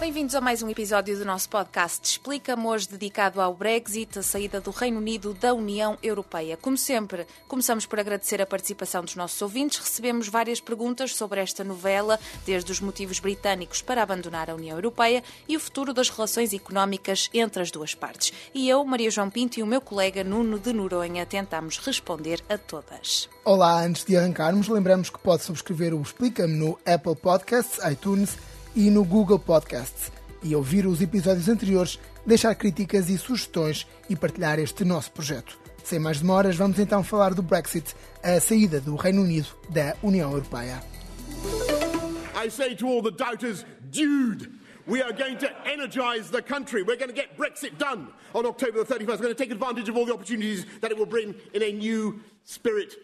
Bem-vindos a mais um episódio do nosso podcast Explica-me, hoje dedicado ao Brexit, a saída do Reino Unido da União Europeia. Como sempre, começamos por agradecer a participação dos nossos ouvintes. Recebemos várias perguntas sobre esta novela, desde os motivos britânicos para abandonar a União Europeia e o futuro das relações económicas entre as duas partes. E eu, Maria João Pinto e o meu colega Nuno de Noronha tentamos responder a todas. Olá, antes de arrancarmos, lembramos que pode subscrever o Explica-me no Apple Podcasts, iTunes e no Google Podcasts. E ouvir os episódios anteriores, deixar críticas e sugestões e partilhar este nosso projeto. Sem mais demoras, vamos então falar do Brexit, a saída do Reino Unido da União Europeia. I say to all the doubters, dude, we are going to energize the country. We're going to get Brexit done on October the 31st. We're going to take advantage of all the opportunities that it will bring in a new spirit.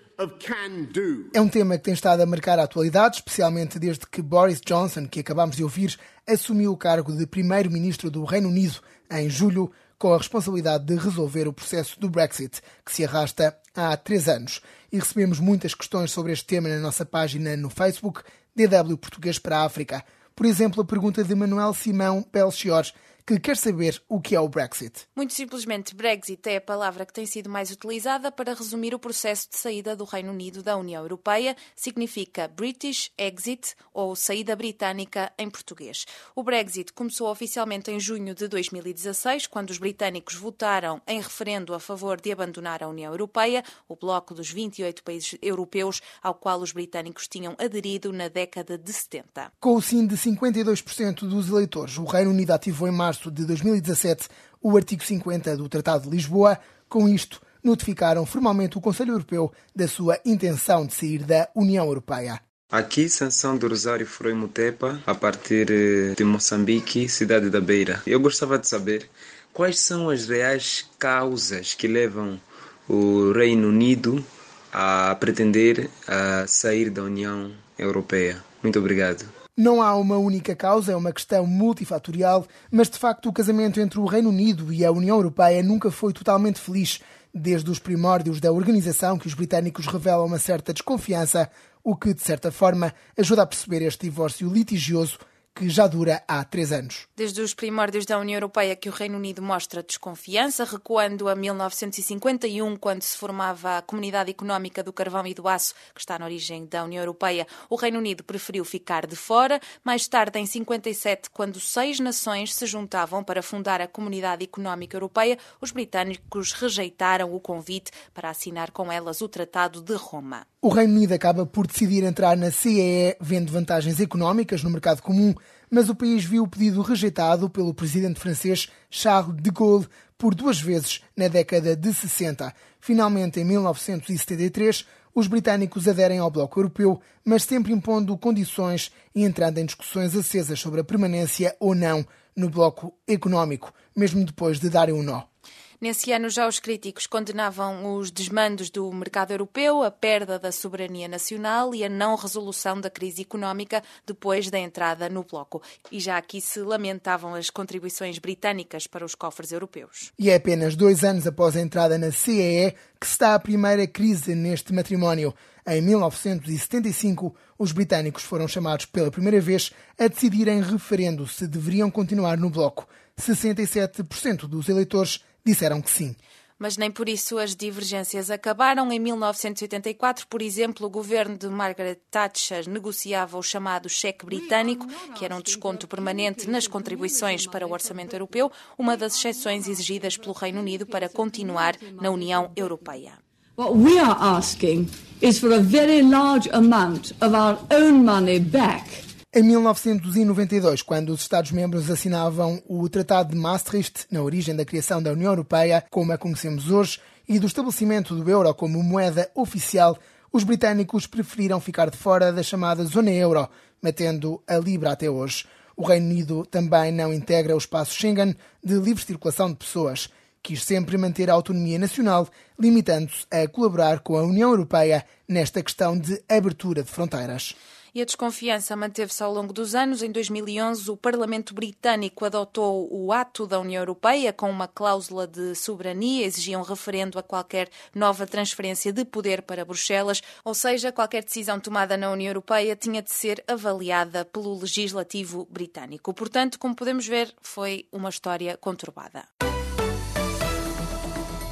É um tema que tem estado a marcar a atualidade, especialmente desde que Boris Johnson, que acabamos de ouvir, assumiu o cargo de primeiro-ministro do Reino Unido em julho, com a responsabilidade de resolver o processo do Brexit, que se arrasta há três anos. E recebemos muitas questões sobre este tema na nossa página no Facebook, DW Português para a África. Por exemplo, a pergunta de Manuel Simão Belchior, que quer saber o que é o Brexit. Muito simplesmente, Brexit é a palavra que tem sido mais utilizada para resumir o processo de saída do Reino Unido da União Europeia. Significa British Exit ou saída britânica em português. O Brexit começou oficialmente em junho de 2016, quando os britânicos votaram em referendo a favor de abandonar a União Europeia, o bloco dos 28 países europeus ao qual os britânicos tinham aderido na década de 70. Com o sim de 52% dos eleitores, o Reino Unido ativou em março março de 2017 o artigo 50 do Tratado de Lisboa. Com isto, notificaram formalmente o Conselho Europeu da sua intenção de sair da União Europeia. Aqui, Sanção do Rosário Frei Mutepa, a partir eh, de Moçambique, cidade da Beira. Eu gostava de saber quais são as reais causas que levam o Reino Unido a pretender a sair da União Europeia. Muito obrigado. Não há uma única causa, é uma questão multifatorial, mas de facto o casamento entre o Reino Unido e a União Europeia nunca foi totalmente feliz. Desde os primórdios da organização que os britânicos revelam uma certa desconfiança, o que, de certa forma, ajuda a perceber este divórcio litigioso que já dura há três anos. Desde os primórdios da União Europeia que o Reino Unido mostra desconfiança, recuando a 1951, quando se formava a Comunidade Económica do Carvão e do Aço, que está na origem da União Europeia, o Reino Unido preferiu ficar de fora. Mais tarde, em 57, quando seis nações se juntavam para fundar a Comunidade Económica Europeia, os britânicos rejeitaram o convite para assinar com elas o Tratado de Roma. O Reino Unido acaba por decidir entrar na CEE, vendo vantagens económicas no mercado comum, mas o país viu o pedido rejeitado pelo presidente francês Charles de Gaulle por duas vezes na década de 60. Finalmente, em 1973, os britânicos aderem ao Bloco Europeu, mas sempre impondo condições e entrando em discussões acesas sobre a permanência ou não no Bloco Económico, mesmo depois de darem um nó. Nesse ano, já os críticos condenavam os desmandos do mercado europeu, a perda da soberania nacional e a não resolução da crise económica depois da entrada no bloco. E já aqui se lamentavam as contribuições britânicas para os cofres europeus. E é apenas dois anos após a entrada na CEE que está a primeira crise neste matrimónio. Em 1975, os britânicos foram chamados pela primeira vez a decidir em referendo se deveriam continuar no bloco. 67% dos eleitores disseram que sim. Mas nem por isso as divergências acabaram. Em 1984, por exemplo, o governo de Margaret Thatcher negociava o chamado cheque britânico, que era um desconto permanente nas contribuições para o orçamento europeu, uma das exceções exigidas pelo Reino Unido para continuar na União Europeia. What we are asking is for a very large amount of our own money back em 1992, quando os Estados-membros assinavam o Tratado de Maastricht, na origem da criação da União Europeia, como a conhecemos hoje, e do estabelecimento do euro como moeda oficial, os britânicos preferiram ficar de fora da chamada zona euro, mantendo a libra até hoje. O Reino Unido também não integra o espaço Schengen de livre circulação de pessoas. Quis sempre manter a autonomia nacional, limitando-se a colaborar com a União Europeia nesta questão de abertura de fronteiras. E a desconfiança manteve-se ao longo dos anos. Em 2011, o Parlamento Britânico adotou o Ato da União Europeia com uma cláusula de soberania, exigia um referendo a qualquer nova transferência de poder para Bruxelas, ou seja, qualquer decisão tomada na União Europeia tinha de ser avaliada pelo legislativo britânico. Portanto, como podemos ver, foi uma história conturbada.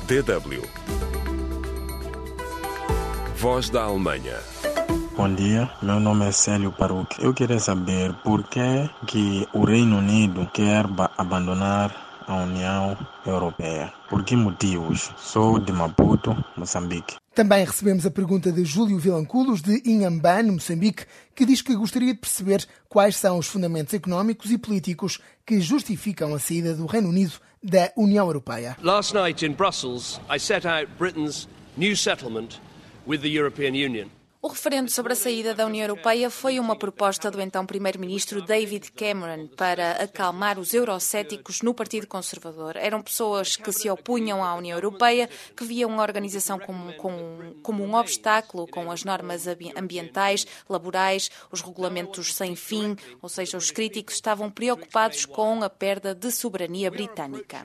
DW Voz da Alemanha Bom dia, meu nome é Célio Paruque. Eu queria saber por que, que o Reino Unido quer abandonar a União Europeia. Por que motivos? Sou de Maputo, Moçambique. Também recebemos a pergunta de Júlio Vilanculos, de Inhambane, Moçambique, que diz que gostaria de perceber quais são os fundamentos económicos e políticos que justificam a saída do Reino Unido da União Europeia. Last night in Brussels, I set out Britain's new settlement with the European Union. O referendo sobre a saída da União Europeia foi uma proposta do então primeiro-ministro David Cameron para acalmar os eurocéticos no Partido Conservador. Eram pessoas que se opunham à União Europeia, que viam a organização como, como, como um obstáculo com as normas ambientais, laborais, os regulamentos sem fim, ou seja, os críticos estavam preocupados com a perda de soberania britânica.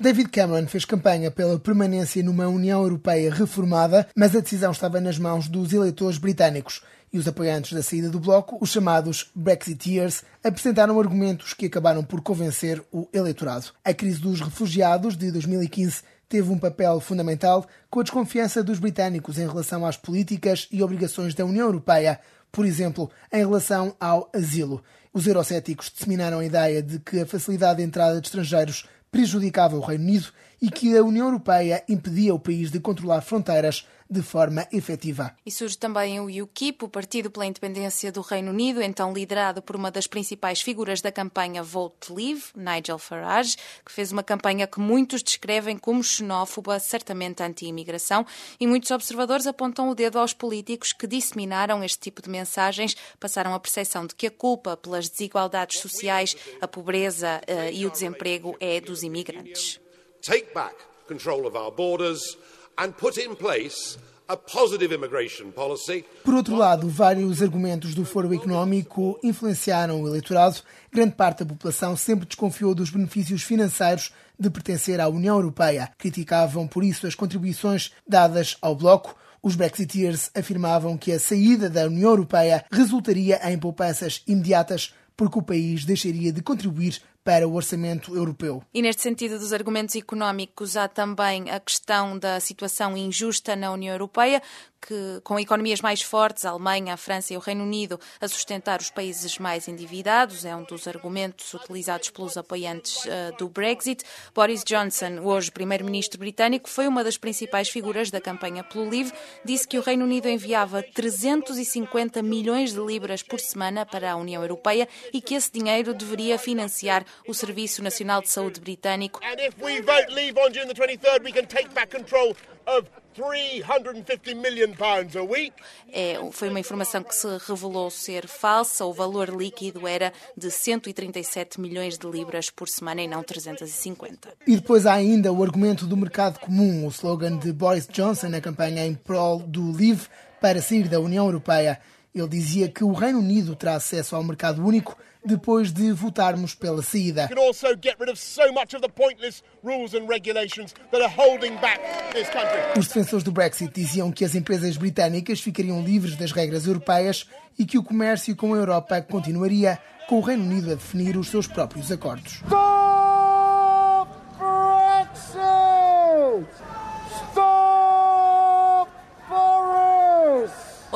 David Cameron fez campanha pela permanência numa União Europeia reformada, mas a decisão estava nas mãos dos eleitores britânicos. E os apoiantes da saída do bloco, os chamados Brexiteers, apresentaram argumentos que acabaram por convencer o eleitorado. A crise dos refugiados de 2015 teve um papel fundamental com a desconfiança dos britânicos em relação às políticas e obrigações da União Europeia, por exemplo, em relação ao asilo. Os eurocéticos disseminaram a ideia de que a facilidade de entrada de estrangeiros prejudicava o Reino Unido e que a União Europeia impedia o país de controlar fronteiras de forma efetiva. E surge também o UKIP, o Partido pela Independência do Reino Unido, então liderado por uma das principais figuras da campanha Vote Leave, Nigel Farage, que fez uma campanha que muitos descrevem como xenófoba, certamente anti-imigração, e muitos observadores apontam o dedo aos políticos que disseminaram este tipo de mensagens, passaram a percepção de que a culpa pelas desigualdades sociais, a pobreza uh, e o desemprego é dos imigrantes. Take back control of our borders and put in place a positive immigration policy. Por outro lado, vários argumentos do Fórum Económico influenciaram o eleitorado. Grande parte da população sempre desconfiou dos benefícios financeiros de pertencer à União Europeia. Criticavam, por isso, as contribuições dadas ao bloco. Os Brexiteers afirmavam que a saída da União Europeia resultaria em poupanças imediatas porque o país deixaria de contribuir para o orçamento europeu. E neste sentido dos argumentos económicos, há também a questão da situação injusta na União Europeia, que, com economias mais fortes, a Alemanha, a França e o Reino Unido, a sustentar os países mais endividados, é um dos argumentos utilizados pelos apoiantes uh, do Brexit. Boris Johnson, hoje primeiro-ministro britânico, foi uma das principais figuras da campanha pelo Livre, disse que o Reino Unido enviava 350 milhões de libras por semana para a União Europeia e que esse dinheiro deveria financiar o Serviço Nacional de Saúde britânico. And if we vote leave on June the 23rd, we can take back control of 350 million pounds a week. É, foi uma informação que se revelou ser falsa. O valor líquido era de 137 milhões de libras por semana e não 350. E depois há ainda o argumento do mercado comum, o slogan de Boris Johnson na campanha em prol do Leave para sair da União Europeia. Ele dizia que o Reino Unido terá acesso ao mercado único depois de votarmos pela saída. Os defensores do Brexit diziam que as empresas britânicas ficariam livres das regras europeias e que o comércio com a Europa continuaria, com o Reino Unido a definir os seus próprios acordos.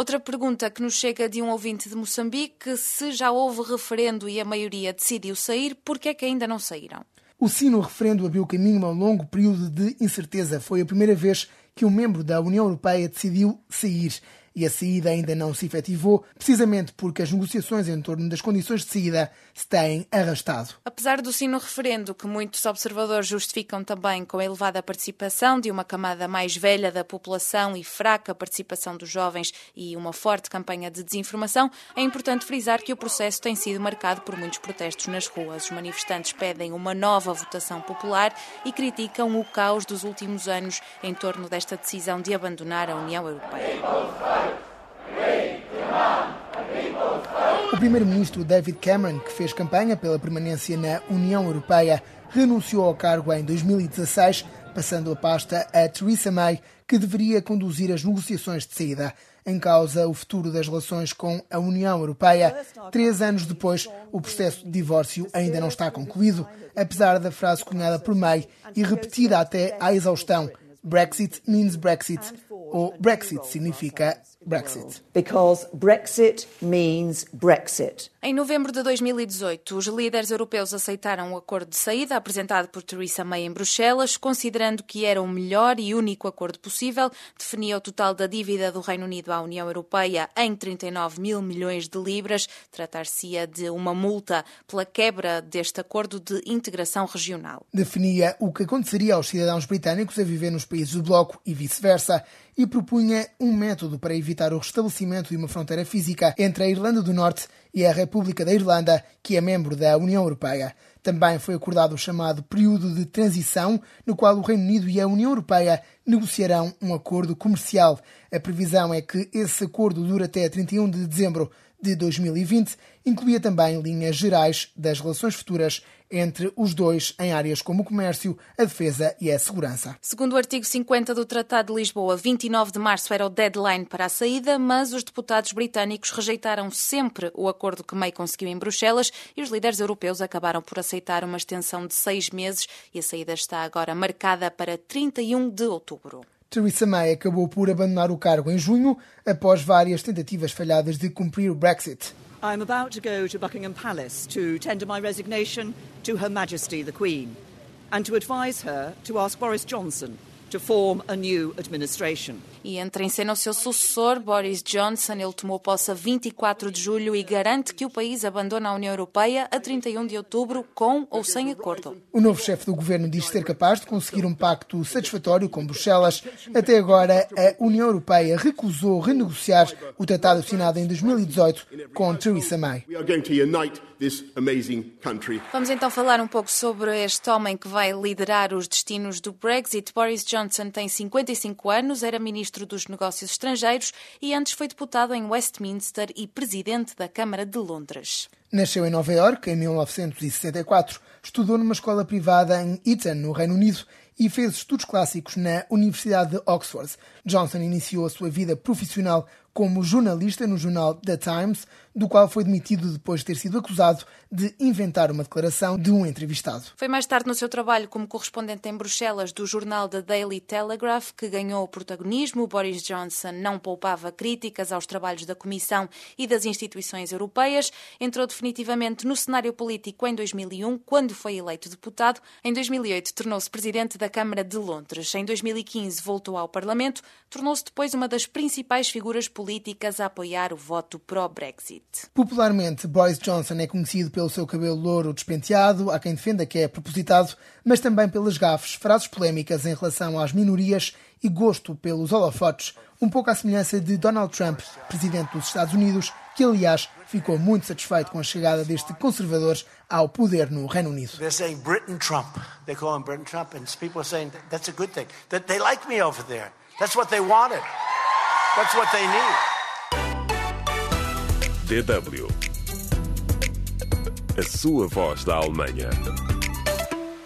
Outra pergunta que nos chega de um ouvinte de Moçambique: se já houve referendo e a maioria decidiu sair, por que é que ainda não saíram? O sim no referendo abriu caminho a um longo período de incerteza. Foi a primeira vez que um membro da União Europeia decidiu sair. E a saída ainda não se efetivou, precisamente porque as negociações em torno das condições de saída se têm arrastado. Apesar do sim no referendo, que muitos observadores justificam também com a elevada participação de uma camada mais velha da população e fraca participação dos jovens e uma forte campanha de desinformação, é importante frisar que o processo tem sido marcado por muitos protestos nas ruas. Os manifestantes pedem uma nova votação popular e criticam o caos dos últimos anos em torno desta decisão de abandonar a União Europeia. O primeiro-ministro David Cameron, que fez campanha pela permanência na União Europeia, renunciou ao cargo em 2016, passando a pasta a Theresa May, que deveria conduzir as negociações de saída. Em causa o futuro das relações com a União Europeia. Três anos depois, o processo de divórcio ainda não está concluído, apesar da frase cunhada por May e repetida até à exaustão: Brexit means Brexit, ou Brexit significa Brexit. Because Brexit means Brexit. Em novembro de 2018, os líderes europeus aceitaram o acordo de saída apresentado por Theresa May em Bruxelas, considerando que era o melhor e único acordo possível. Definia o total da dívida do Reino Unido à União Europeia em 39 mil milhões de libras. Tratar-se-ia de uma multa pela quebra deste acordo de integração regional. Definia o que aconteceria aos cidadãos britânicos a viver nos países do Bloco e vice-versa e propunha um método para evitar o restabelecimento de uma fronteira física entre a Irlanda do Norte e a República da Irlanda, que é membro da União Europeia. Também foi acordado o chamado período de transição, no qual o Reino Unido e a União Europeia negociarão um acordo comercial. A previsão é que esse acordo dure até 31 de dezembro de 2020 incluía também linhas gerais das relações futuras entre os dois em áreas como o comércio, a defesa e a segurança. Segundo o artigo 50 do Tratado de Lisboa, 29 de março era o deadline para a saída, mas os deputados britânicos rejeitaram sempre o acordo que May conseguiu em Bruxelas e os líderes europeus acabaram por aceitar uma extensão de seis meses e a saída está agora marcada para 31 de outubro. Theresa May acabou por abandonar o cargo em junho, após várias tentativas falhadas de cumprir o Brexit. I'm about to go to Buckingham Palace to tender my resignation to Her Majesty the Queen and to advise her to ask Boris Johnson to form a new administration. E entra em cena o seu sucessor, Boris Johnson. Ele tomou posse a 24 de julho e garante que o país abandona a União Europeia a 31 de outubro, com ou sem acordo. O novo chefe do governo diz ser capaz de conseguir um pacto satisfatório com Bruxelas. Até agora, a União Europeia recusou renegociar o tratado assinado em 2018 com Theresa May. Vamos então falar um pouco sobre este homem que vai liderar os destinos do Brexit. Boris Johnson tem 55 anos, era ministro dos Negócios Estrangeiros e antes foi deputado em Westminster e presidente da Câmara de Londres. Nasceu em Nova York em 1964, estudou numa escola privada em Eton, no Reino Unido, e fez estudos clássicos na Universidade de Oxford. Johnson iniciou a sua vida profissional como jornalista no jornal The Times, do qual foi demitido depois de ter sido acusado de inventar uma declaração de um entrevistado. Foi mais tarde no seu trabalho como correspondente em Bruxelas do jornal The Daily Telegraph que ganhou o protagonismo. Boris Johnson não poupava críticas aos trabalhos da Comissão e das instituições europeias. Entrou definitivamente no cenário político em 2001, quando foi eleito deputado. Em 2008 tornou-se presidente da Câmara de Londres. Em 2015 voltou ao Parlamento. Tornou-se depois uma das principais figuras políticas a apoiar o voto pró-Brexit. Popularmente, Boris Johnson é conhecido pelo seu cabelo louro despenteado, há quem defenda que é propositado, mas também pelas gafes, frases polémicas em relação às minorias e gosto pelos holofotes, um pouco à semelhança de Donald Trump, presidente dos Estados Unidos, que aliás ficou muito satisfeito com a chegada deste conservador ao poder no Reino Unido. They're saying Britain Trump. They call him Britain Trump, and people are saying that's a good thing. That they like me over there. That's what they wanted. That's what they need. DW. A sua voz da Alemanha.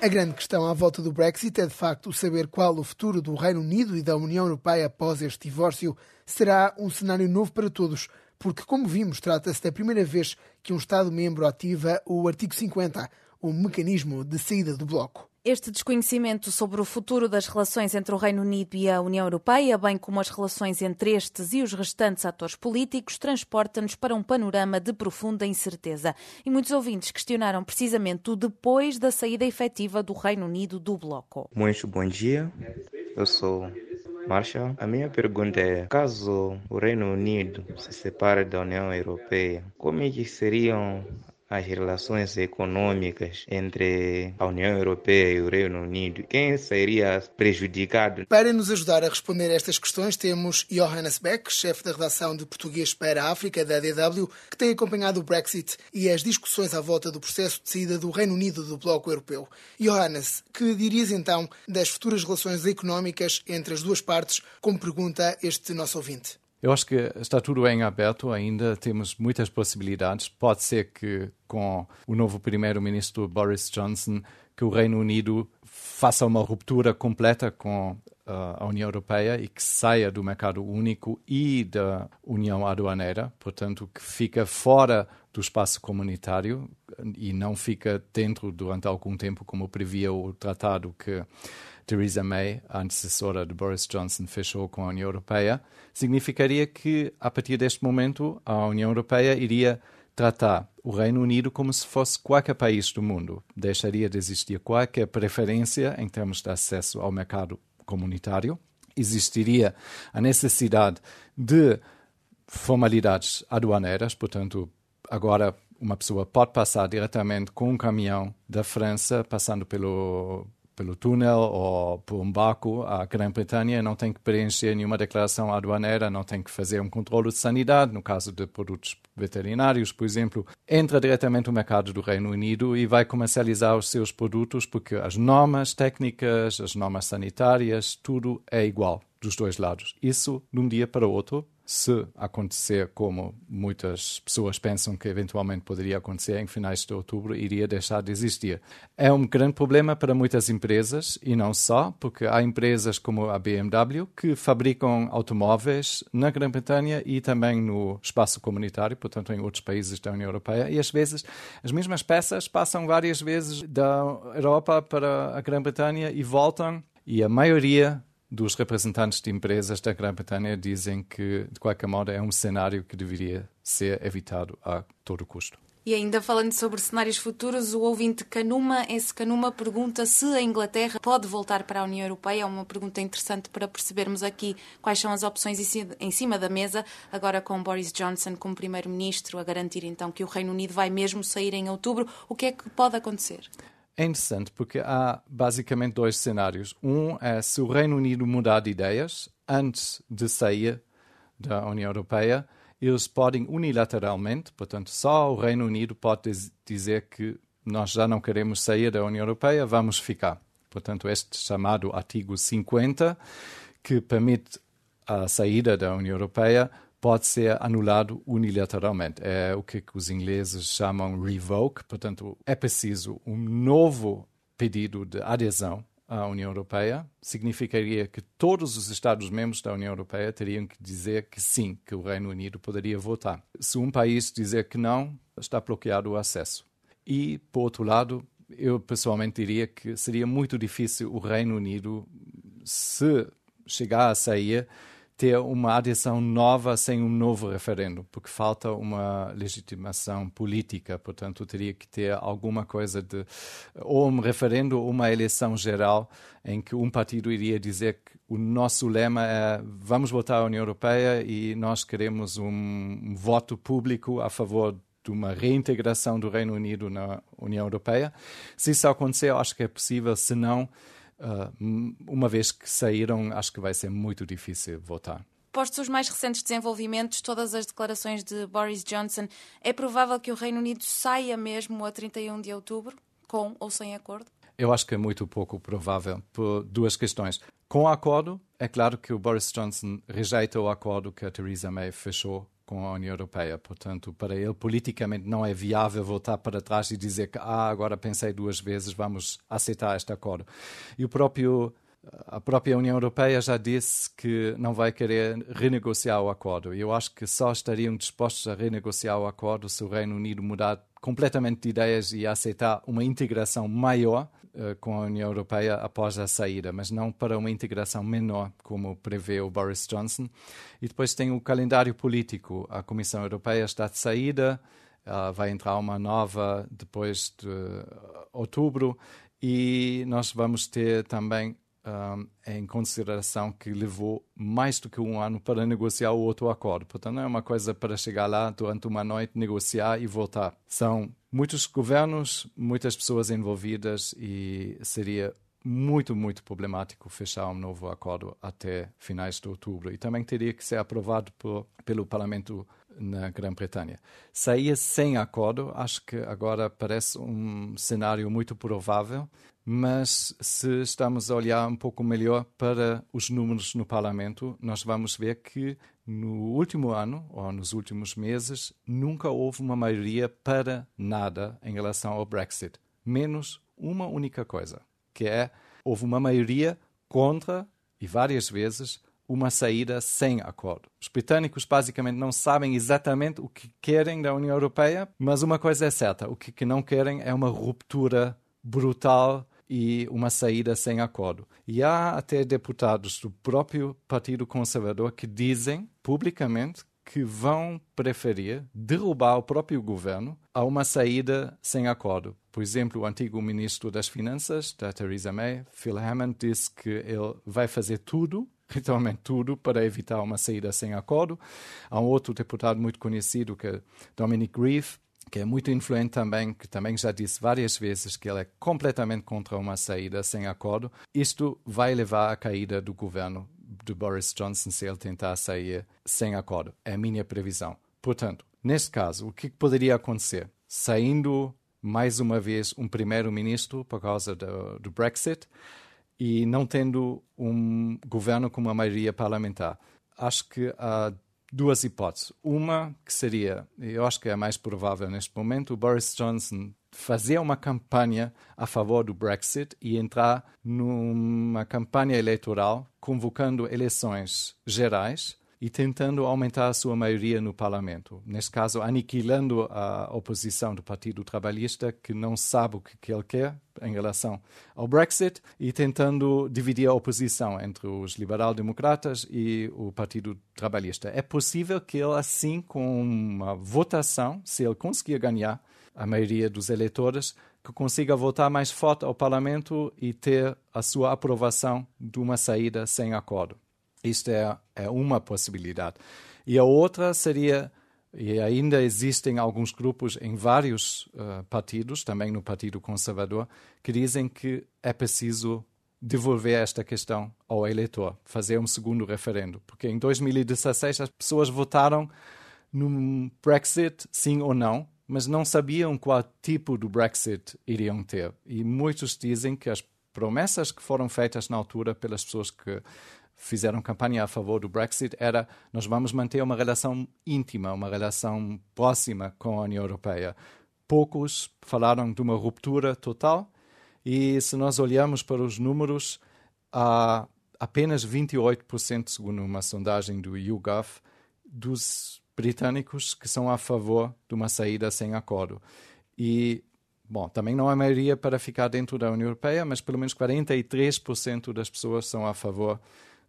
A grande questão à volta do Brexit é de facto saber qual o futuro do Reino Unido e da União Europeia após este divórcio. Será um cenário novo para todos, porque, como vimos, trata-se da primeira vez que um Estado-membro ativa o artigo 50, o mecanismo de saída do bloco. Este desconhecimento sobre o futuro das relações entre o Reino Unido e a União Europeia, bem como as relações entre estes e os restantes atores políticos, transporta-nos para um panorama de profunda incerteza. E muitos ouvintes questionaram precisamente o depois da saída efetiva do Reino Unido do bloco. Muito bom dia. Eu sou Marshall. A minha pergunta é: caso o Reino Unido se separe da União Europeia, como é que seriam as relações econômicas entre a União Europeia e o Reino Unido, quem seria prejudicado? Para nos ajudar a responder a estas questões, temos Johannes Beck, chefe da redação de Português para a África da DW, que tem acompanhado o Brexit e as discussões à volta do processo de saída do Reino Unido do Bloco Europeu. Johannes, que dirias então das futuras relações económicas entre as duas partes, como pergunta este nosso ouvinte? Eu acho que está tudo em aberto ainda, temos muitas possibilidades. Pode ser que com o novo primeiro-ministro Boris Johnson, que o Reino Unido faça uma ruptura completa com uh, a União Europeia e que saia do mercado único e da União Aduaneira, portanto, que fica fora do espaço comunitário e não fica dentro durante algum tempo, como previa o tratado que Theresa May, a antecessora de Boris Johnson, fechou com a União Europeia, significaria que, a partir deste momento, a União Europeia iria tratar o Reino Unido como se fosse qualquer país do mundo. Deixaria de existir qualquer preferência em termos de acesso ao mercado comunitário. Existiria a necessidade de formalidades aduaneiras, portanto, agora uma pessoa pode passar diretamente com um caminhão da França, passando pelo pelo túnel ou por um barco à Grã-Bretanha, não tem que preencher nenhuma declaração aduaneira, não tem que fazer um controle de sanidade, no caso de produtos veterinários, por exemplo, entra diretamente no mercado do Reino Unido e vai comercializar os seus produtos porque as normas técnicas, as normas sanitárias, tudo é igual dos dois lados. Isso, de um dia para o outro, se acontecer como muitas pessoas pensam que eventualmente poderia acontecer em finais de outubro, iria deixar de existir. É um grande problema para muitas empresas e não só, porque há empresas como a BMW que fabricam automóveis na Grã-Bretanha e também no espaço comunitário, portanto em outros países da União Europeia, e às vezes as mesmas peças passam várias vezes da Europa para a Grã-Bretanha e voltam, e a maioria dos representantes de empresas da Grã-Bretanha dizem que, de qualquer modo, é um cenário que deveria ser evitado a todo custo. E ainda falando sobre cenários futuros, o ouvinte Canuma, esse Canuma pergunta se a Inglaterra pode voltar para a União Europeia. É uma pergunta interessante para percebermos aqui quais são as opções em cima da mesa, agora com Boris Johnson como Primeiro-Ministro, a garantir então que o Reino Unido vai mesmo sair em outubro. O que é que pode acontecer? É interessante porque há basicamente dois cenários. Um é se o Reino Unido mudar de ideias antes de sair da União Europeia, eles podem unilateralmente, portanto, só o Reino Unido pode dizer que nós já não queremos sair da União Europeia, vamos ficar. Portanto, este chamado artigo 50, que permite a saída da União Europeia, pode ser anulado unilateralmente. É o que os ingleses chamam revoke, portanto, é preciso um novo pedido de adesão à União Europeia. Significaria que todos os Estados-membros da União Europeia teriam que dizer que sim, que o Reino Unido poderia votar. Se um país dizer que não, está bloqueado o acesso. E, por outro lado, eu pessoalmente diria que seria muito difícil o Reino Unido, se chegar a sair, ter uma adesão nova sem um novo referendo, porque falta uma legitimação política, portanto teria que ter alguma coisa de ou um referendo ou uma eleição geral em que um partido iria dizer que o nosso lema é vamos votar à União Europeia e nós queremos um voto público a favor de uma reintegração do Reino Unido na União Europeia. Se isso acontecer, acho que é possível, se não Uh, uma vez que saíram, acho que vai ser muito difícil votar. Postos os mais recentes desenvolvimentos, todas as declarações de Boris Johnson, é provável que o Reino Unido saia mesmo a 31 de outubro, com ou sem acordo? Eu acho que é muito pouco provável, por duas questões. Com o acordo, é claro que o Boris Johnson rejeita o acordo que a Theresa May fechou com a União Europeia. Portanto, para ele, politicamente, não é viável voltar para trás e dizer que, ah, agora pensei duas vezes, vamos aceitar este acordo. E o próprio a própria União Europeia já disse que não vai querer renegociar o acordo. Eu acho que só estariam dispostos a renegociar o acordo se o Reino Unido mudar completamente de ideias e aceitar uma integração maior com a União Europeia após a saída, mas não para uma integração menor, como prevê o Boris Johnson. E depois tem o calendário político. A Comissão Europeia está de saída, vai entrar uma nova depois de outubro, e nós vamos ter também um, em consideração que levou mais do que um ano para negociar o outro acordo. Portanto, não é uma coisa para chegar lá durante uma noite, negociar e voltar. São muitos governos, muitas pessoas envolvidas e seria muito, muito problemático fechar um novo acordo até finais de outubro. E também teria que ser aprovado por, pelo Parlamento na Grã-Bretanha. Sair sem acordo, acho que agora parece um cenário muito provável, mas se estamos a olhar um pouco melhor para os números no Parlamento, nós vamos ver que no último ano, ou nos últimos meses, nunca houve uma maioria para nada em relação ao Brexit. Menos uma única coisa, que é houve uma maioria contra, e várias vezes, uma saída sem acordo. Os britânicos basicamente não sabem exatamente o que querem da União Europeia, mas uma coisa é certa: o que não querem é uma ruptura brutal e uma saída sem acordo. E há até deputados do próprio Partido Conservador que dizem publicamente que vão preferir derrubar o próprio governo a uma saída sem acordo. Por exemplo, o antigo ministro das Finanças, da Theresa May, Phil Hammond, disse que ele vai fazer tudo literalmente tudo para evitar uma saída sem acordo. Há um outro deputado muito conhecido, que é Dominic Grieve, que é muito influente também, que também já disse várias vezes que ele é completamente contra uma saída sem acordo. Isto vai levar à caída do governo de Boris Johnson se ele tentar sair sem acordo. É a minha previsão. Portanto, neste caso, o que poderia acontecer? Saindo mais uma vez um primeiro-ministro por causa do, do Brexit e não tendo um governo com uma maioria parlamentar. Acho que há duas hipóteses. Uma que seria, eu acho que é a mais provável neste momento, o Boris Johnson fazer uma campanha a favor do Brexit e entrar numa campanha eleitoral convocando eleições gerais e tentando aumentar a sua maioria no parlamento. Neste caso, aniquilando a oposição do Partido Trabalhista, que não sabe o que ele quer em relação ao Brexit, e tentando dividir a oposição entre os liberal-democratas e o Partido Trabalhista. É possível que ele, assim, com uma votação, se ele conseguir ganhar, a maioria dos eleitores, que consiga votar mais forte ao Parlamento e ter a sua aprovação de uma saída sem acordo. Isto é, é uma possibilidade. E a outra seria, e ainda existem alguns grupos em vários uh, partidos, também no Partido Conservador, que dizem que é preciso devolver esta questão ao eleitor, fazer um segundo referendo. Porque em 2016 as pessoas votaram no Brexit, sim ou não, mas não sabiam qual tipo de Brexit iriam ter. E muitos dizem que as promessas que foram feitas na altura pelas pessoas que fizeram campanha a favor do Brexit era nós vamos manter uma relação íntima, uma relação próxima com a União Europeia. Poucos falaram de uma ruptura total e se nós olharmos para os números, há apenas 28%, segundo uma sondagem do YouGov, dos britânicos que são a favor de uma saída sem acordo. E, bom, também não há maioria para ficar dentro da União Europeia, mas pelo menos 43% das pessoas são a favor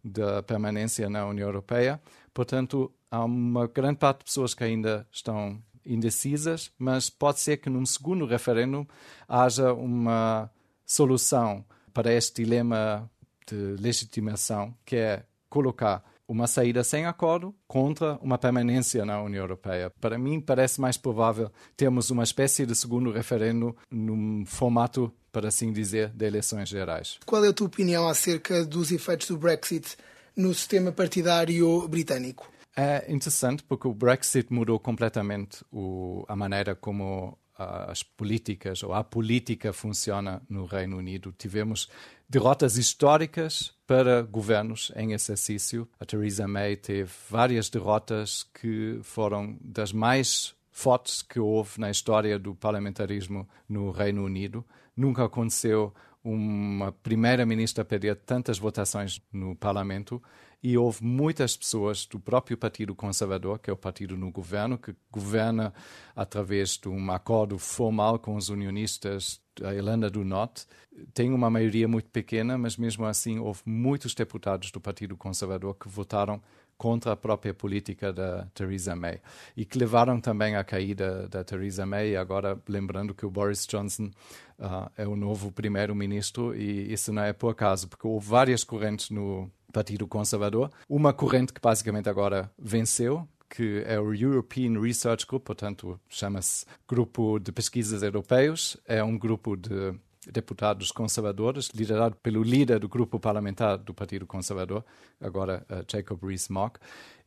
da permanência na União Europeia. Portanto, há uma grande parte de pessoas que ainda estão indecisas, mas pode ser que num segundo referendo haja uma solução para este dilema de legitimação, que é colocar uma saída sem acordo contra uma permanência na União Europeia. Para mim, parece mais provável termos uma espécie de segundo referendo num formato, para assim dizer, de eleições gerais. Qual é a tua opinião acerca dos efeitos do Brexit no sistema partidário britânico? É interessante porque o Brexit mudou completamente o, a maneira como as políticas ou a política funciona no Reino Unido. Tivemos derrotas históricas para governos em exercício. A Theresa May teve várias derrotas que foram das mais fortes que houve na história do parlamentarismo no Reino Unido. Nunca aconteceu uma primeira-ministra perder tantas votações no Parlamento e houve muitas pessoas do próprio Partido Conservador, que é o partido no governo, que governa através de um acordo formal com os unionistas da Irlanda do Norte. Tem uma maioria muito pequena, mas mesmo assim houve muitos deputados do Partido Conservador que votaram contra a própria política da Theresa May e que levaram também à caída da Theresa May. Agora, lembrando que o Boris Johnson uh, é o novo primeiro-ministro e isso não é por acaso, porque houve várias correntes no Partido Conservador. Uma corrente que basicamente agora venceu, que é o European Research Group, portanto, chama-se Grupo de Pesquisas Europeus. É um grupo de deputados conservadores, liderado pelo líder do grupo parlamentar do Partido Conservador, agora uh, Jacob Rees-Mogg,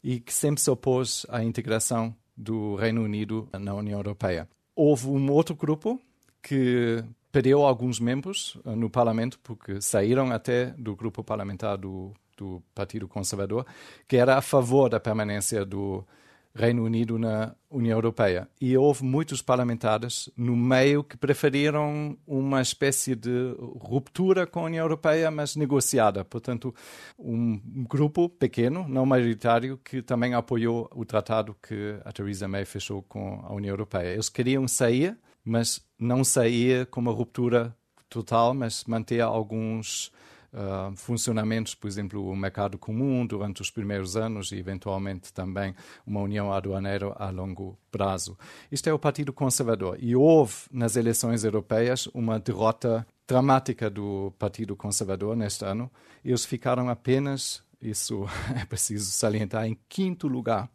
e que sempre se opôs à integração do Reino Unido na União Europeia. Houve um outro grupo que perdeu alguns membros uh, no Parlamento, porque saíram até do grupo parlamentar do, do Partido Conservador, que era a favor da permanência do Reino Unido na União Europeia. E houve muitos parlamentares no meio que preferiram uma espécie de ruptura com a União Europeia, mas negociada. Portanto, um grupo pequeno, não maioritário, que também apoiou o tratado que a Theresa May fechou com a União Europeia. Eles queriam sair, mas não sair com uma ruptura total, mas manter alguns uh, funcionamentos, por exemplo, o mercado comum durante os primeiros anos e, eventualmente, também uma união aduaneira a longo prazo. Isto é o Partido Conservador. E houve, nas eleições europeias, uma derrota dramática do Partido Conservador neste ano. Eles ficaram apenas, isso é preciso salientar, em quinto lugar.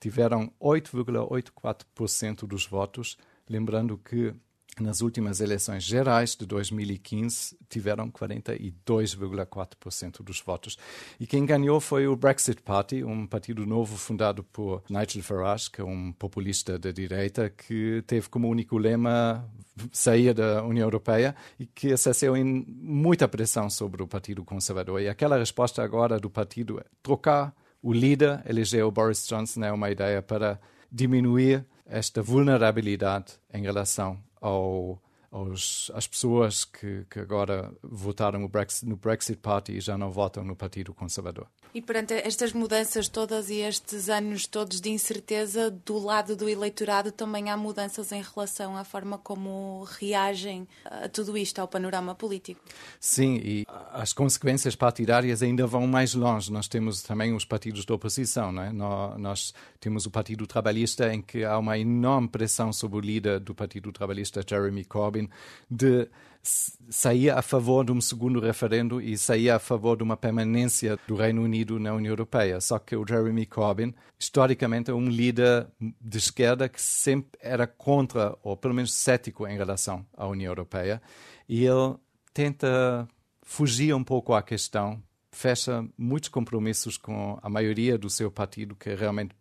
Tiveram 8,84% dos votos, lembrando que nas últimas eleições gerais de 2015 tiveram 42,4% dos votos. E quem ganhou foi o Brexit Party, um partido novo fundado por Nigel Farage, que é um populista da direita, que teve como único lema sair da União Europeia e que exerceu muita pressão sobre o Partido Conservador. E aquela resposta agora do partido é trocar o líder, eleger o Boris Johnson, é uma ideia para diminuir esta vulnerabilidade em relação ao, aos, às pessoas que, que agora votaram Brexit, no Brexit Party e já não votam no Partido Conservador. E perante estas mudanças todas e estes anos todos de incerteza, do lado do eleitorado também há mudanças em relação à forma como reagem a tudo isto, ao panorama político. Sim, e as consequências partidárias ainda vão mais longe. Nós temos também os partidos de oposição, não é? Nós temos o Partido Trabalhista, em que há uma enorme pressão sobre o líder do Partido Trabalhista, Jeremy Corbyn, de saía a favor de um segundo referendo e saía a favor de uma permanência do Reino Unido na União Europeia. Só que o Jeremy Corbyn, historicamente, é um líder de esquerda que sempre era contra, ou pelo menos cético em relação à União Europeia, e ele tenta fugir um pouco à questão, fecha muitos compromissos com a maioria do seu partido, que é realmente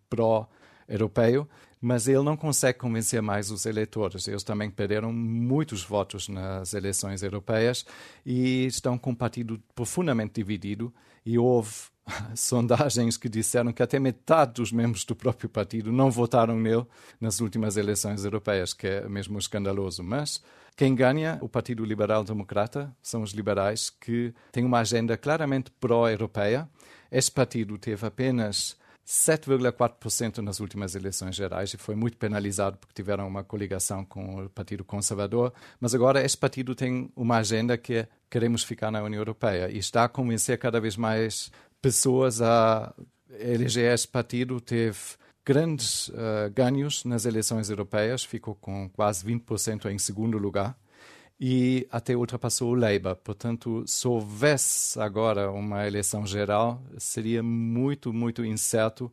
pró-europeu, mas ele não consegue convencer mais os eleitores. Eles também perderam muitos votos nas eleições europeias e estão com um partido profundamente dividido. E houve sondagens que disseram que até metade dos membros do próprio partido não votaram nele nas últimas eleições europeias, que é mesmo escandaloso. Mas quem ganha, o Partido Liberal Democrata, são os liberais que têm uma agenda claramente pró-europeia. Este partido teve apenas 7,4% nas últimas eleições gerais e foi muito penalizado porque tiveram uma coligação com o Partido Conservador. Mas agora este partido tem uma agenda que é queremos ficar na União Europeia e está a convencer cada vez mais pessoas a eleger este partido. Teve grandes uh, ganhos nas eleições europeias, ficou com quase 20% em segundo lugar e até ultrapassou o Labour. Portanto, se houvesse agora uma eleição geral, seria muito, muito incerto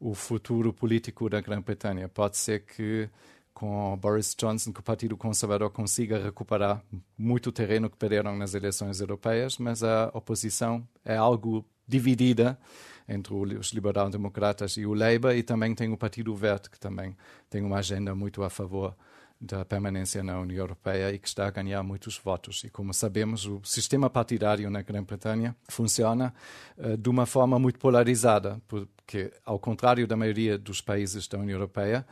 o futuro político da Grã-Bretanha. Pode ser que com Boris Johnson, que o Partido Conservador consiga recuperar muito terreno que perderam nas eleições europeias, mas a oposição é algo dividida entre os liberal-democratas e o Labour, e também tem o Partido Verde, que também tem uma agenda muito a favor da permanência na União Europeia e que está a ganhar muitos votos. E como sabemos, o sistema partidário na Grã-Bretanha funciona uh, de uma forma muito polarizada, porque, ao contrário da maioria dos países da União Europeia,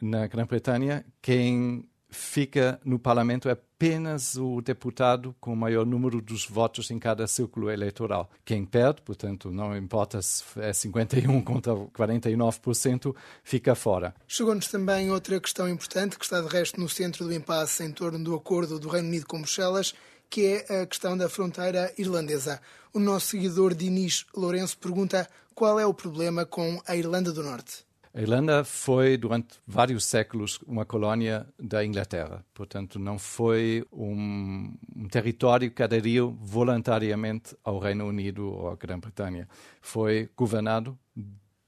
na Grã-Bretanha, quem fica no Parlamento é apenas o deputado com o maior número dos votos em cada círculo eleitoral. Quem perde, portanto, não importa se é 51 contra 49%, fica fora. Chegou-nos também outra questão importante que está de resto no centro do impasse em torno do acordo do Reino Unido com Bruxelas, que é a questão da fronteira irlandesa. O nosso seguidor Dinis Lourenço pergunta qual é o problema com a Irlanda do Norte. A Irlanda foi, durante vários séculos, uma colónia da Inglaterra. Portanto, não foi um, um território que aderiu voluntariamente ao Reino Unido ou à Grã-Bretanha. Foi governado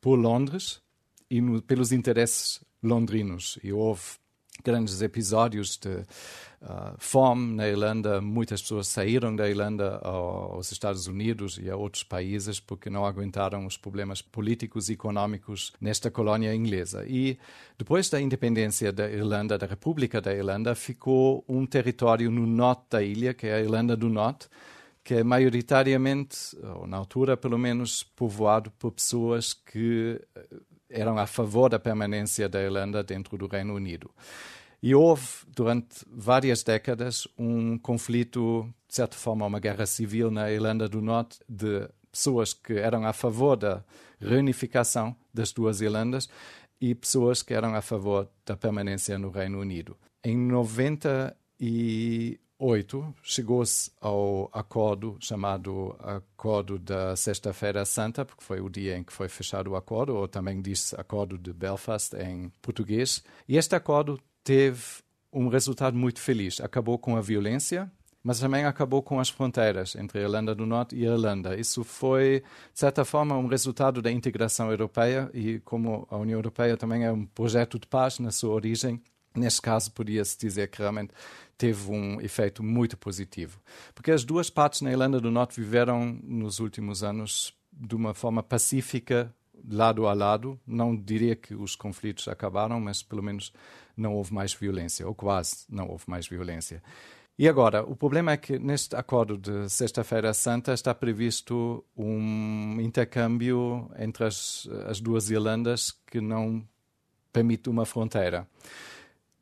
por Londres e no, pelos interesses londrinos. E houve grandes episódios de uh, fome na Irlanda. Muitas pessoas saíram da Irlanda aos Estados Unidos e a outros países porque não aguentaram os problemas políticos e económicos nesta colónia inglesa. E depois da independência da Irlanda, da República da Irlanda, ficou um território no norte da ilha, que é a Irlanda do Norte, que é maioritariamente, ou na altura pelo menos, povoado por pessoas que eram a favor da permanência da Irlanda dentro do Reino Unido. E houve, durante várias décadas, um conflito, de certa forma, uma guerra civil na Irlanda do Norte de pessoas que eram a favor da reunificação das duas Irlandas e pessoas que eram a favor da permanência no Reino Unido. Em 90 e 2008 chegou-se ao acordo chamado Acordo da Sexta-feira Santa, porque foi o dia em que foi fechado o acordo, ou também diz Acordo de Belfast em português. E este acordo teve um resultado muito feliz. Acabou com a violência, mas também acabou com as fronteiras entre a Irlanda do Norte e a Irlanda. Isso foi, de certa forma, um resultado da integração europeia e como a União Europeia também é um projeto de paz na sua origem, neste caso podia-se dizer que realmente teve um efeito muito positivo. Porque as duas partes na Irlanda do Norte viveram nos últimos anos de uma forma pacífica, lado a lado. Não diria que os conflitos acabaram, mas pelo menos não houve mais violência, ou quase não houve mais violência. E agora, o problema é que neste acordo de Sexta-feira Santa está previsto um intercâmbio entre as, as duas Irlandas que não permite uma fronteira.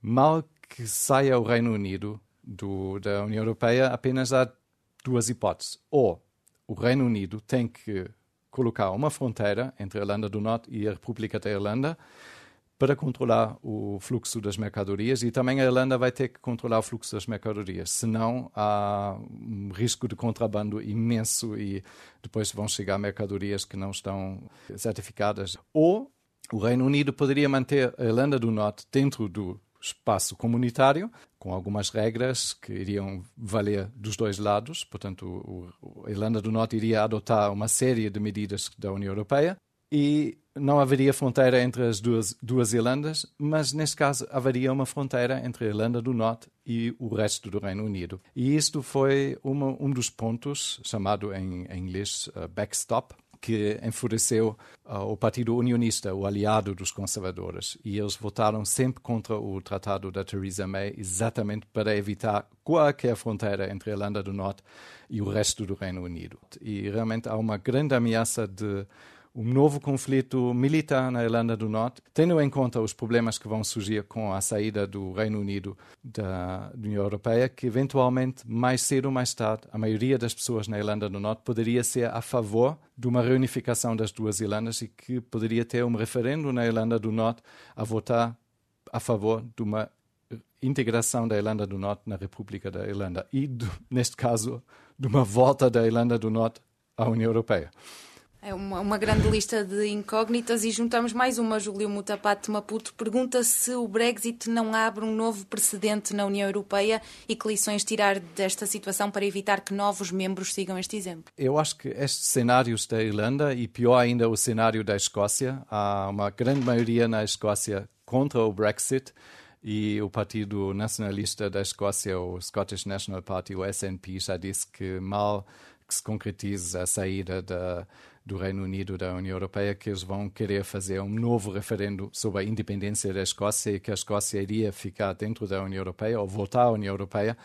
Mal que saia o Reino Unido do, da União Europeia, apenas há duas hipóteses. Ou o Reino Unido tem que colocar uma fronteira entre a Irlanda do Norte e a República da Irlanda para controlar o fluxo das mercadorias e também a Irlanda vai ter que controlar o fluxo das mercadorias, senão há um risco de contrabando imenso e depois vão chegar mercadorias que não estão certificadas. Ou o Reino Unido poderia manter a Irlanda do Norte dentro do espaço comunitário, com algumas regras que iriam valer dos dois lados. Portanto, a Irlanda do Norte iria adotar uma série de medidas da União Europeia e não haveria fronteira entre as duas, duas Irlandas, mas neste caso haveria uma fronteira entre a Irlanda do Norte e o resto do Reino Unido. E isto foi uma, um dos pontos, chamado em, em inglês uh, backstop, que enfureceu uh, o Partido Unionista, o aliado dos conservadores, e eles votaram sempre contra o tratado da Theresa May, exatamente para evitar qualquer fronteira entre a Irlanda do Norte e o resto do Reino Unido. E realmente há uma grande ameaça de um novo conflito militar na Irlanda do Norte, tendo em conta os problemas que vão surgir com a saída do Reino Unido da União Europeia, que eventualmente, mais cedo ou mais tarde, a maioria das pessoas na Irlanda do Norte poderia ser a favor de uma reunificação das duas Irlandas e que poderia ter um referendo na Irlanda do Norte a votar a favor de uma integração da Irlanda do Norte na República da Irlanda e, neste caso, de uma volta da Irlanda do Norte à União Europeia. É uma, uma, grande lista de incógnitas e juntamos mais uma. Júlio Mutapato Maputo pergunta se o Brexit não abre um novo precedente na União Europeia e que lições tirar desta situação para evitar que novos membros sigam este exemplo. Eu acho que estes cenários da Irlanda e pior ainda o cenário da Escócia, há uma grande maioria na Escócia contra o Brexit e o Partido Nacionalista da Escócia, o Scottish National Party, o SNP, já disse que mal que se concretize a saída da do Reino Unido da União Europeia que eles vão querer fazer um novo referendo sobre a independência da Escócia e que a Escócia iria ficar dentro da União Europeia ou voltar à União Europeia.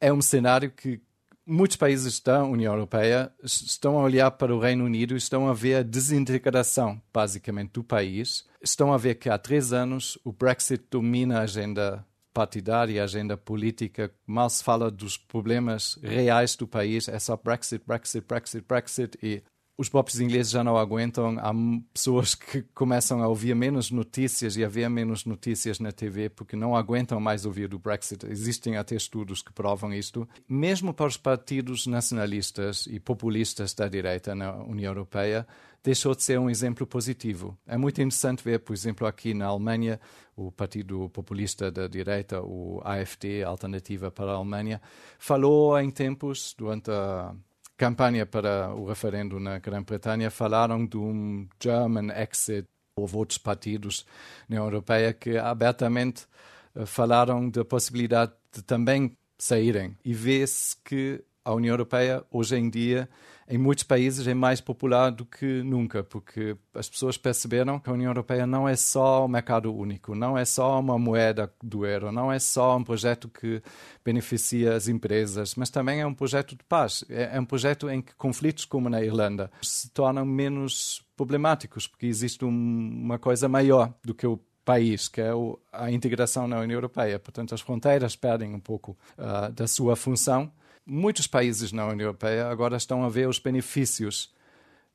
É um cenário que muitos países da União Europeia estão a olhar para o Reino Unido e estão a ver a desintegração, basicamente, do país. Estão a ver que há três anos o Brexit domina a agenda partidária, a agenda política. Mal se fala dos problemas reais do país. É só Brexit, Brexit, Brexit, Brexit e os próprios ingleses já não aguentam. Há pessoas que começam a ouvir menos notícias e a ver menos notícias na TV porque não aguentam mais ouvir do Brexit. Existem até estudos que provam isto. Mesmo para os partidos nacionalistas e populistas da direita na União Europeia, deixou de ser um exemplo positivo. É muito interessante ver, por exemplo, aqui na Alemanha, o Partido Populista da Direita, o AfD, Alternativa para a Alemanha, falou em tempos, durante a campanha para o referendo na Grã-Bretanha falaram de um German exit. Houve outros partidos na União Europeia que abertamente eh, falaram da possibilidade de também saírem. E vê-se que a União Europeia, hoje em dia, em muitos países é mais popular do que nunca, porque as pessoas perceberam que a União Europeia não é só o mercado único, não é só uma moeda do euro, não é só um projeto que beneficia as empresas, mas também é um projeto de paz. É, é um projeto em que conflitos como na Irlanda se tornam menos problemáticos, porque existe um, uma coisa maior do que o país, que é a integração na União Europeia. Portanto, as fronteiras perdem um pouco uh, da sua função muitos países na União Europeia agora estão a ver os benefícios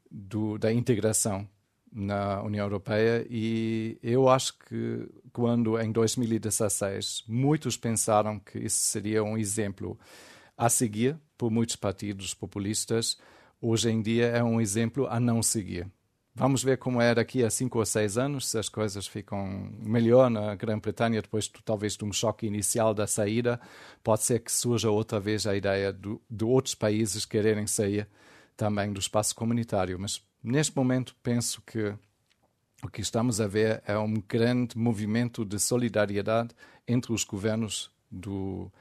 do, da integração na União Europeia e eu acho que quando em 2016 muitos pensaram que isso seria um exemplo a seguir por muitos partidos populistas, hoje em dia é um exemplo a não seguir. Vamos ver como é daqui a cinco ou seis anos, se as coisas ficam melhor na Grã-Bretanha, depois talvez de um choque inicial da saída. Pode ser que surja outra vez a ideia do, de outros países quererem sair também do espaço comunitário. Mas neste momento penso que o que estamos a ver é um grande movimento de solidariedade entre os governos do,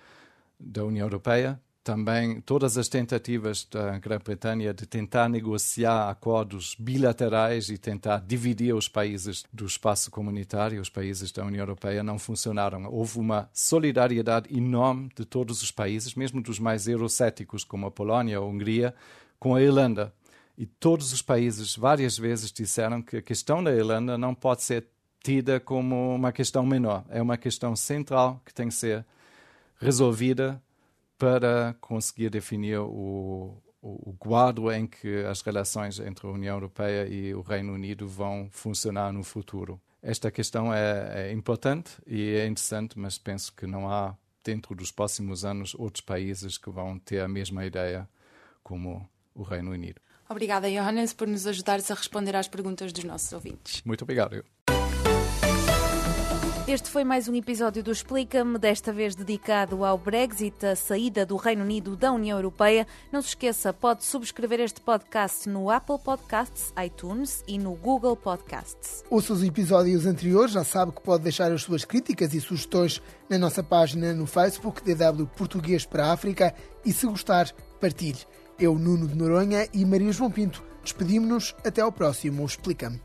da União Europeia, também todas as tentativas da Grã-Bretanha de tentar negociar acordos bilaterais e tentar dividir os países do espaço comunitário, os países da União Europeia, não funcionaram. Houve uma solidariedade enorme de todos os países, mesmo dos mais eurocéticos, como a Polónia a Hungria, com a Irlanda. E todos os países várias vezes disseram que a questão da Irlanda não pode ser tida como uma questão menor. É uma questão central que tem que ser resolvida para conseguir definir o, o, quadro em que as relações entre a União Europeia e o Reino Unido vão funcionar no futuro. Esta questão é, é importante e é interessante, mas penso que não há, dentro dos próximos anos, outros países que vão ter a mesma ideia como o Reino Unido. Obrigada, Johannes, por nos ajudares a responder às perguntas dos nossos ouvintes. Muito obrigado. Este foi mais um episódio do Explica-me, desta vez dedicado ao Brexit, a saída do Reino Unido da União Europeia. Não se esqueça, pode subscrever este podcast no Apple Podcasts, iTunes e no Google Podcasts. Ouça os episódios anteriores, já sabe que pode deixar as suas críticas e sugestões na nossa página no Facebook, DW Português para a África, e se gostar, partilhe. Eu, Nuno de Noronha e Maria João Pinto, despedimos-nos até ao próximo Explica-me.